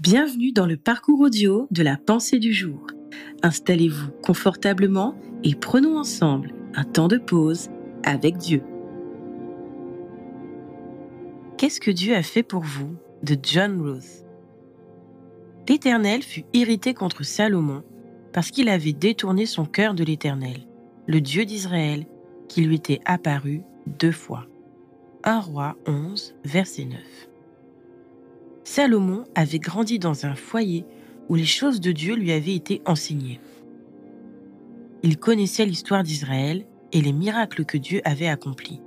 Bienvenue dans le parcours audio de la pensée du jour. Installez-vous confortablement et prenons ensemble un temps de pause avec Dieu. Qu'est-ce que Dieu a fait pour vous de John Ruth L'Éternel fut irrité contre Salomon parce qu'il avait détourné son cœur de l'Éternel, le Dieu d'Israël, qui lui était apparu deux fois. 1 roi 11, verset 9. Salomon avait grandi dans un foyer où les choses de Dieu lui avaient été enseignées. Il connaissait l'histoire d'Israël et les miracles que Dieu avait accomplis.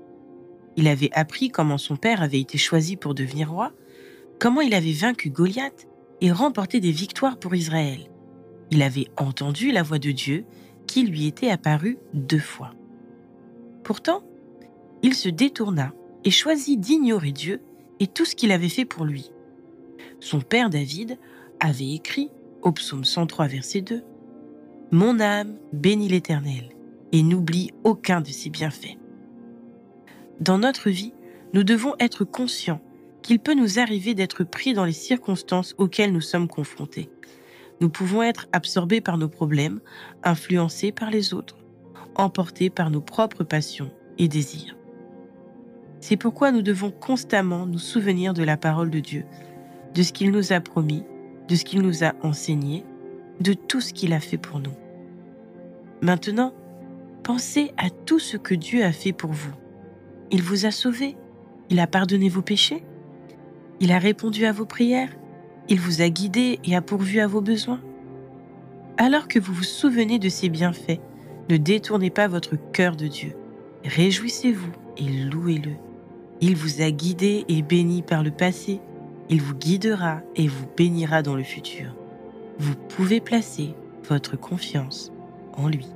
Il avait appris comment son père avait été choisi pour devenir roi, comment il avait vaincu Goliath et remporté des victoires pour Israël. Il avait entendu la voix de Dieu qui lui était apparue deux fois. Pourtant, il se détourna et choisit d'ignorer Dieu et tout ce qu'il avait fait pour lui. Son père David avait écrit au psaume 103 verset 2 Mon âme bénit l'Éternel et n'oublie aucun de ses bienfaits. Dans notre vie, nous devons être conscients qu'il peut nous arriver d'être pris dans les circonstances auxquelles nous sommes confrontés. Nous pouvons être absorbés par nos problèmes, influencés par les autres, emportés par nos propres passions et désirs. C'est pourquoi nous devons constamment nous souvenir de la parole de Dieu, de ce qu'il nous a promis, de ce qu'il nous a enseigné, de tout ce qu'il a fait pour nous. Maintenant, pensez à tout ce que Dieu a fait pour vous. Il vous a sauvé, il a pardonné vos péchés, il a répondu à vos prières, il vous a guidé et a pourvu à vos besoins. Alors que vous vous souvenez de ses bienfaits, ne détournez pas votre cœur de Dieu. Réjouissez-vous et louez-le. Il vous a guidé et béni par le passé. Il vous guidera et vous bénira dans le futur. Vous pouvez placer votre confiance en lui.